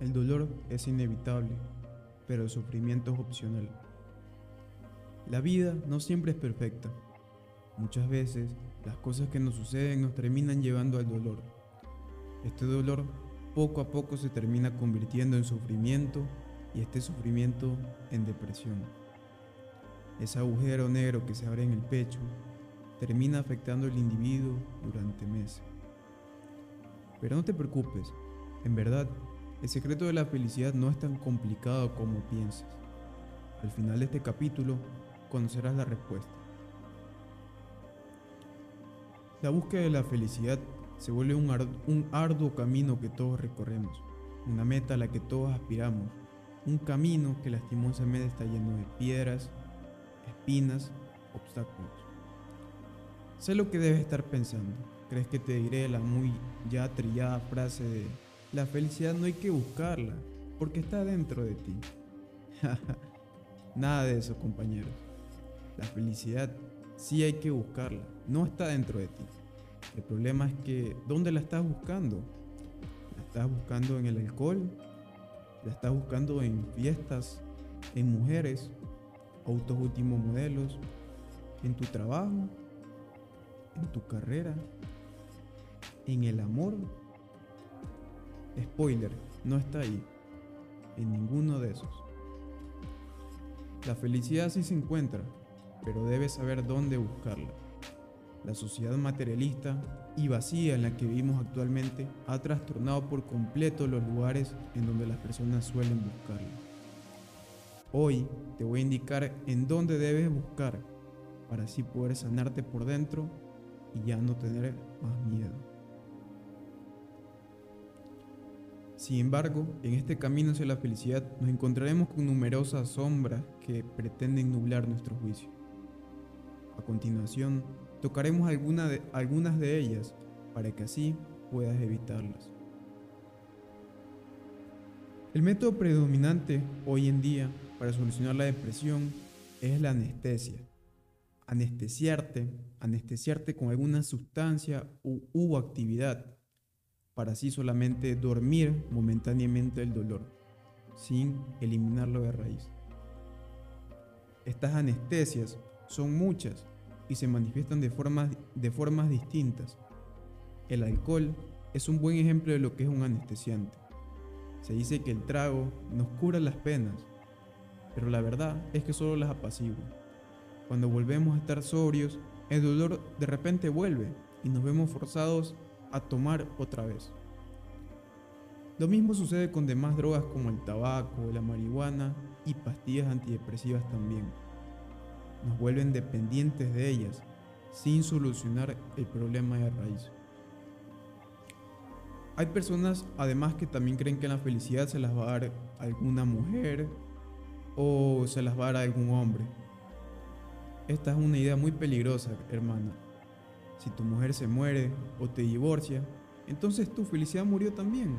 El dolor es inevitable, pero el sufrimiento es opcional. La vida no siempre es perfecta. Muchas veces las cosas que nos suceden nos terminan llevando al dolor. Este dolor poco a poco se termina convirtiendo en sufrimiento y este sufrimiento en depresión. Ese agujero negro que se abre en el pecho termina afectando al individuo durante meses. Pero no te preocupes, en verdad, el secreto de la felicidad no es tan complicado como piensas. Al final de este capítulo conocerás la respuesta. La búsqueda de la felicidad se vuelve un, un, arduo camino que todos recorremos, una meta a la que todos aspiramos, un camino que lastimosamente está lleno de piedras, espinas, obstáculos. Sé lo que debes estar pensando. ¿Crees que te diré la muy ya trillada frase de la felicidad no hay que buscarla, porque está dentro de ti? Nada de eso, compañeros. La felicidad sí hay que buscarla, no está dentro de ti. El problema es que, ¿dónde la estás buscando? ¿La estás buscando en el alcohol? ¿La estás buscando en fiestas? ¿En mujeres? ¿Autos últimos modelos? ¿En tu trabajo? ¿En tu carrera? ¿En el amor? Spoiler, no está ahí. En ninguno de esos. La felicidad sí se encuentra, pero debes saber dónde buscarla. La sociedad materialista y vacía en la que vivimos actualmente ha trastornado por completo los lugares en donde las personas suelen buscarla. Hoy te voy a indicar en dónde debes buscar para así poder sanarte por dentro y ya no tener más miedo. Sin embargo, en este camino hacia la felicidad nos encontraremos con numerosas sombras que pretenden nublar nuestro juicio. A continuación, tocaremos algunas de ellas para que así puedas evitarlas. El método predominante hoy en día para solucionar la depresión es la anestesia. Anestesiarte, anestesiarte con alguna sustancia u, u actividad para así solamente dormir momentáneamente el dolor, sin eliminarlo de raíz. Estas anestesias son muchas y se manifiestan de formas, de formas distintas. El alcohol es un buen ejemplo de lo que es un anestesiante. Se dice que el trago nos cura las penas, pero la verdad es que solo las apacigua. Cuando volvemos a estar sobrios, el dolor de repente vuelve y nos vemos forzados a tomar otra vez. Lo mismo sucede con demás drogas como el tabaco, la marihuana y pastillas antidepresivas también nos vuelven dependientes de ellas sin solucionar el problema de raíz. Hay personas además que también creen que la felicidad se las va a dar alguna mujer o se las va a dar algún hombre. Esta es una idea muy peligrosa, hermana. Si tu mujer se muere o te divorcia, entonces tu felicidad murió también.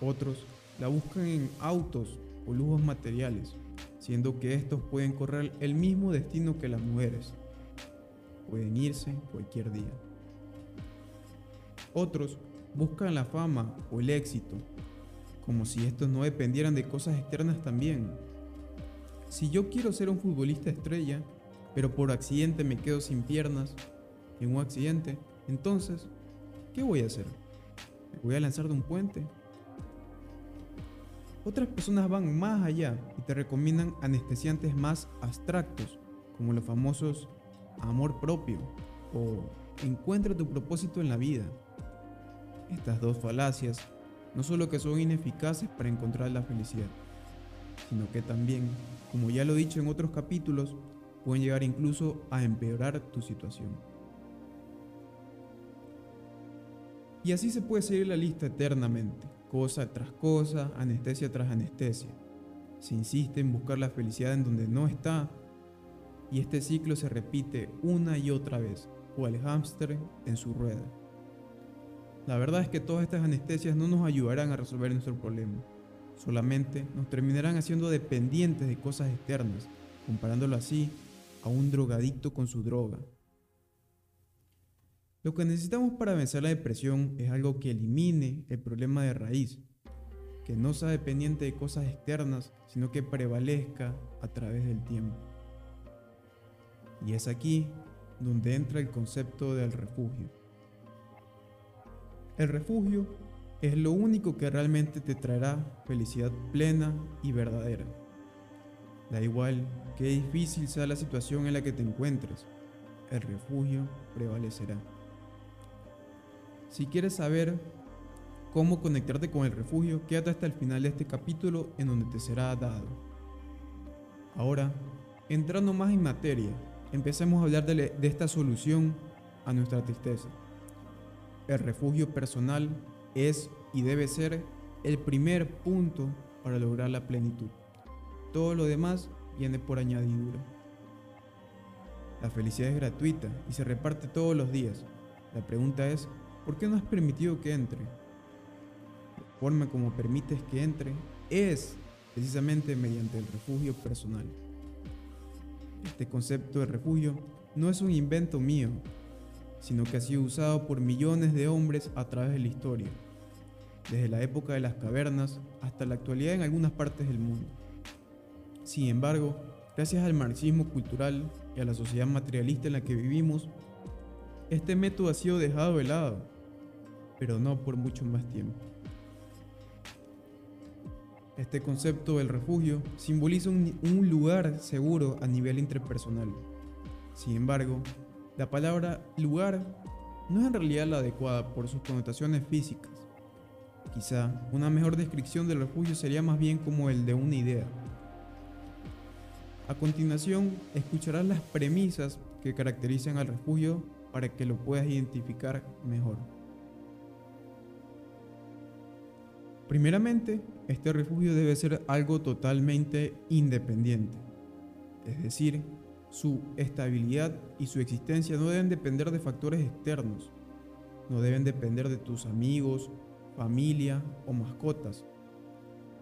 Otros la buscan en autos o lujos materiales siendo que estos pueden correr el mismo destino que las mujeres. Pueden irse cualquier día. Otros buscan la fama o el éxito, como si estos no dependieran de cosas externas también. Si yo quiero ser un futbolista estrella, pero por accidente me quedo sin piernas en un accidente, entonces, ¿qué voy a hacer? ¿Me voy a lanzar de un puente? Otras personas van más allá y te recomiendan anestesiantes más abstractos, como los famosos amor propio o encuentra tu propósito en la vida. Estas dos falacias no solo que son ineficaces para encontrar la felicidad, sino que también, como ya lo he dicho en otros capítulos, pueden llegar incluso a empeorar tu situación. Y así se puede seguir la lista eternamente cosa tras cosa, anestesia tras anestesia. Se insiste en buscar la felicidad en donde no está y este ciclo se repite una y otra vez, o el hámster en su rueda. La verdad es que todas estas anestesias no nos ayudarán a resolver nuestro problema, solamente nos terminarán haciendo dependientes de cosas externas, comparándolo así a un drogadicto con su droga. Lo que necesitamos para vencer la depresión es algo que elimine el problema de raíz que no sea dependiente de cosas externas, sino que prevalezca a través del tiempo. Y es aquí donde entra el concepto del refugio. El refugio es lo único que realmente te traerá felicidad plena y verdadera. Da igual qué difícil sea la situación en la que te encuentres, el refugio prevalecerá. Si quieres saber cómo conectarte con el refugio, quédate hasta el final de este capítulo en donde te será dado. Ahora, entrando más en materia, empecemos a hablar de, de esta solución a nuestra tristeza. El refugio personal es y debe ser el primer punto para lograr la plenitud. Todo lo demás viene por añadidura. La felicidad es gratuita y se reparte todos los días. La pregunta es, ¿por qué no has permitido que entre? La forma como permites que entre es precisamente mediante el refugio personal. Este concepto de refugio no es un invento mío, sino que ha sido usado por millones de hombres a través de la historia, desde la época de las cavernas hasta la actualidad en algunas partes del mundo. Sin embargo, gracias al marxismo cultural y a la sociedad materialista en la que vivimos, este método ha sido dejado de lado, pero no por mucho más tiempo. Este concepto del refugio simboliza un, un, lugar seguro a nivel interpersonal. Sin embargo, la palabra lugar no es en realidad la adecuada por sus connotaciones físicas. Quizá una mejor descripción del refugio sería más bien como el de una idea, a continuación, escucharás las premisas que caracterizan al refugio para que lo puedas identificar mejor. Primeramente, este refugio debe ser algo totalmente independiente, es decir, su estabilidad y su existencia no deben depender de factores externos, no deben depender de tus amigos, familia o mascotas,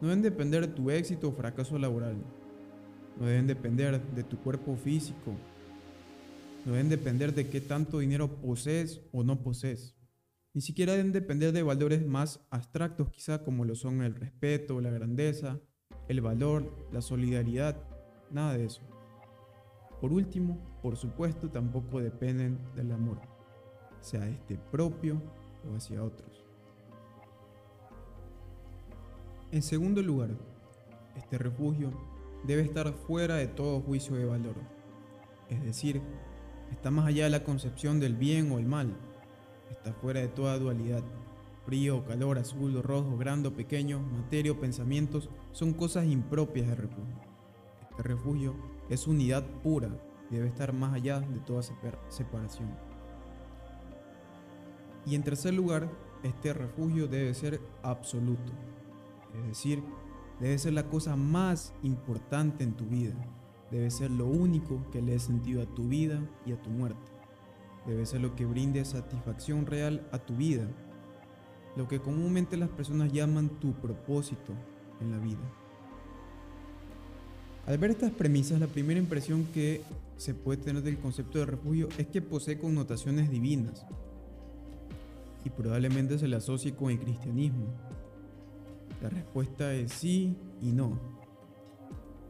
no deben depender de tu éxito o fracaso laboral, no deben depender de tu cuerpo físico, no deben depender de qué tanto dinero posees o no posees. Ni siquiera deben depender de valores más abstractos quizá como lo son el respeto, la grandeza, el valor, la solidaridad, nada de eso. Por último, por supuesto, tampoco dependen del amor, sea este propio o hacia otros. En segundo lugar, este refugio debe estar fuera de todo juicio de valor. Es decir, está más allá de la concepción del bien o el mal. Está fuera de toda dualidad. Frío calor, azul o rojo, grande o pequeño, materia o pensamientos son cosas impropias del refugio. Este refugio es unidad pura y debe estar más allá de toda separación. Y en tercer lugar, este refugio debe ser absoluto, es decir, debe ser la cosa más importante en tu vida. Debe ser lo único que le dé sentido a tu vida y a tu muerte. Debe ser lo que brinde satisfacción real a tu vida. Lo que comúnmente las personas llaman tu propósito en la vida. Al ver estas premisas, la primera impresión que se puede tener del concepto de refugio es que posee connotaciones divinas y probablemente se le asocie con el cristianismo, la respuesta es sí y no.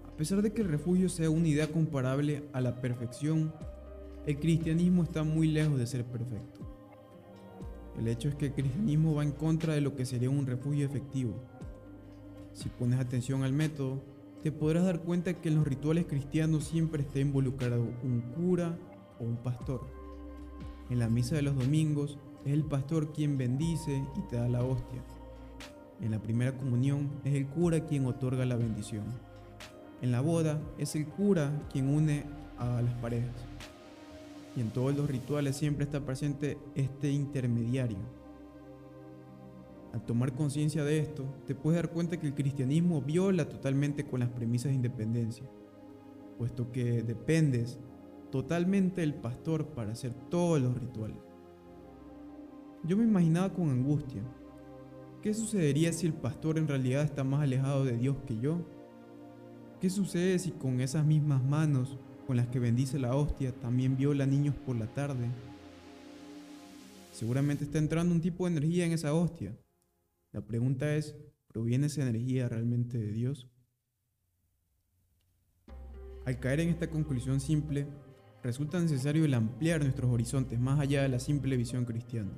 A pesar de que el refugio sea una idea comparable a la perfección, el cristianismo está muy lejos de ser perfecto. El hecho es que el cristianismo va en contra de lo que sería un refugio efectivo. Si pones atención al método, te podrás dar cuenta que en los rituales cristianos siempre está involucrado un cura o un pastor. En la misa de los domingos es el pastor quien bendice y te da la hostia. En la primera comunión es el cura quien otorga la bendición. En la boda es el cura quien une a las parejas. Y en todos los rituales siempre está presente este intermediario. Al tomar conciencia de esto, te puedes dar cuenta que el cristianismo viola totalmente con las premisas de independencia, puesto que dependes totalmente del pastor para hacer todos los rituales. Yo me imaginaba con angustia ¿Qué sucedería si el pastor en realidad está más alejado de Dios que yo? ¿Qué sucede si con esas mismas manos con las que bendice la hostia también viola niños por la tarde? Seguramente está entrando un tipo de energía en esa hostia. La pregunta es, ¿proviene esa energía realmente de Dios? Al caer en esta conclusión simple, resulta necesario el ampliar nuestros horizontes más allá de la simple visión cristiana.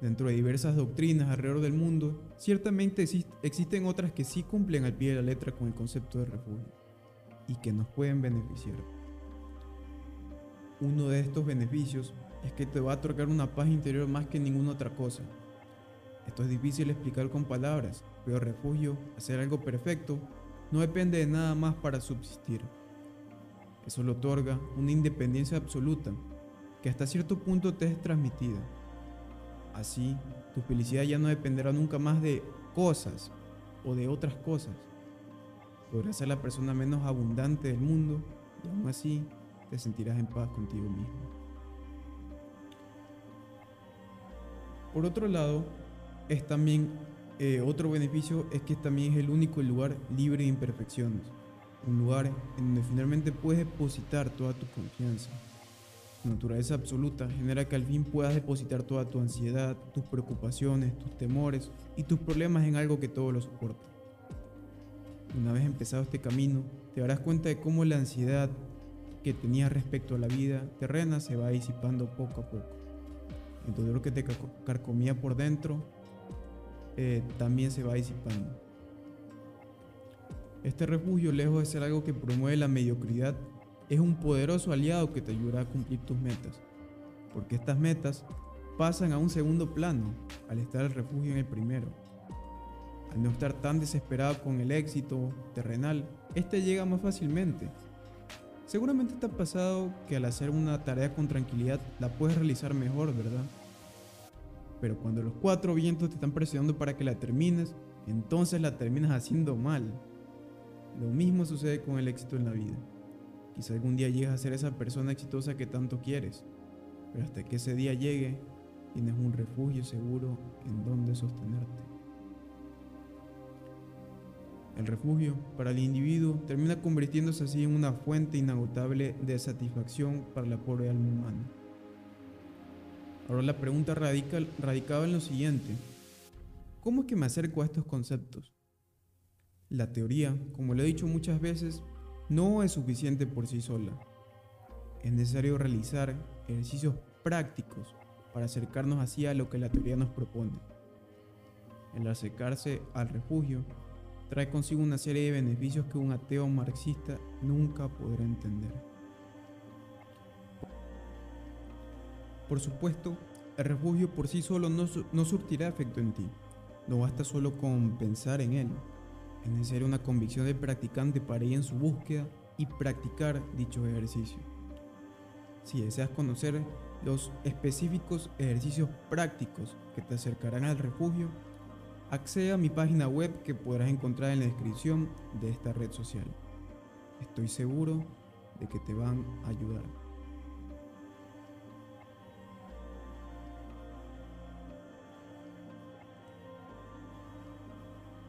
Dentro de diversas doctrinas alrededor del mundo, ciertamente existen otras que sí cumplen al pie de la letra con el concepto de refugio y que nos pueden beneficiar. Uno de estos beneficios es que te va a otorgar una paz interior más que ninguna otra cosa. Esto es difícil explicar con palabras, pero refugio, hacer algo perfecto, no depende de nada más para subsistir. Eso le otorga una independencia absoluta que hasta cierto punto te es transmitida. Así, tu felicidad ya no dependerá nunca más de cosas o de otras cosas. Podrás ser la persona menos abundante del mundo y aún así te sentirás en paz contigo mismo. Por otro lado, es también eh, otro beneficio es que también es el único lugar libre de imperfecciones, un lugar en donde finalmente puedes depositar toda tu confianza. Naturaleza absoluta genera que al fin puedas depositar toda tu ansiedad, tus preocupaciones, tus temores y tus problemas en algo que todo lo soporta. Una vez empezado este camino, te darás cuenta de cómo la ansiedad que tenías respecto a la vida terrena se va disipando poco a poco. El dolor que te carcomía por dentro eh, también se va disipando. Este refugio, lejos de ser algo que promueve la mediocridad, es un poderoso aliado que te ayudará a cumplir tus metas, porque estas metas pasan a un segundo plano al estar el refugio en el primero. Al no estar tan desesperado con el éxito terrenal, este llega más fácilmente. Seguramente te ha pasado que al hacer una tarea con tranquilidad la puedes realizar mejor, ¿verdad? Pero cuando los cuatro vientos te están presionando para que la termines, entonces la terminas haciendo mal. Lo mismo sucede con el éxito en la vida. Quizá algún día llegues a ser esa persona exitosa que tanto quieres, pero hasta que ese día llegue, tienes un refugio seguro en donde sostenerte. El refugio para el individuo termina convirtiéndose así en una fuente inagotable de satisfacción para la pobre alma humana. Ahora la pregunta radical, radicaba en lo siguiente. ¿Cómo es que me acerco a estos conceptos? La teoría, como lo he dicho muchas veces, no es suficiente por sí sola. Es necesario realizar ejercicios prácticos para acercarnos así a lo que la teoría nos propone. El acercarse al refugio trae consigo una serie de beneficios que un ateo marxista nunca podrá entender. Por supuesto, el refugio por sí solo no, no surtirá efecto en ti. No basta solo con pensar en él. Es necesaria una convicción del practicante para ir en su búsqueda y practicar dicho ejercicio. Si deseas conocer los específicos ejercicios prácticos que te acercarán al refugio, accede a mi página web que podrás encontrar en la descripción de esta red social. Estoy seguro de que te van a ayudar.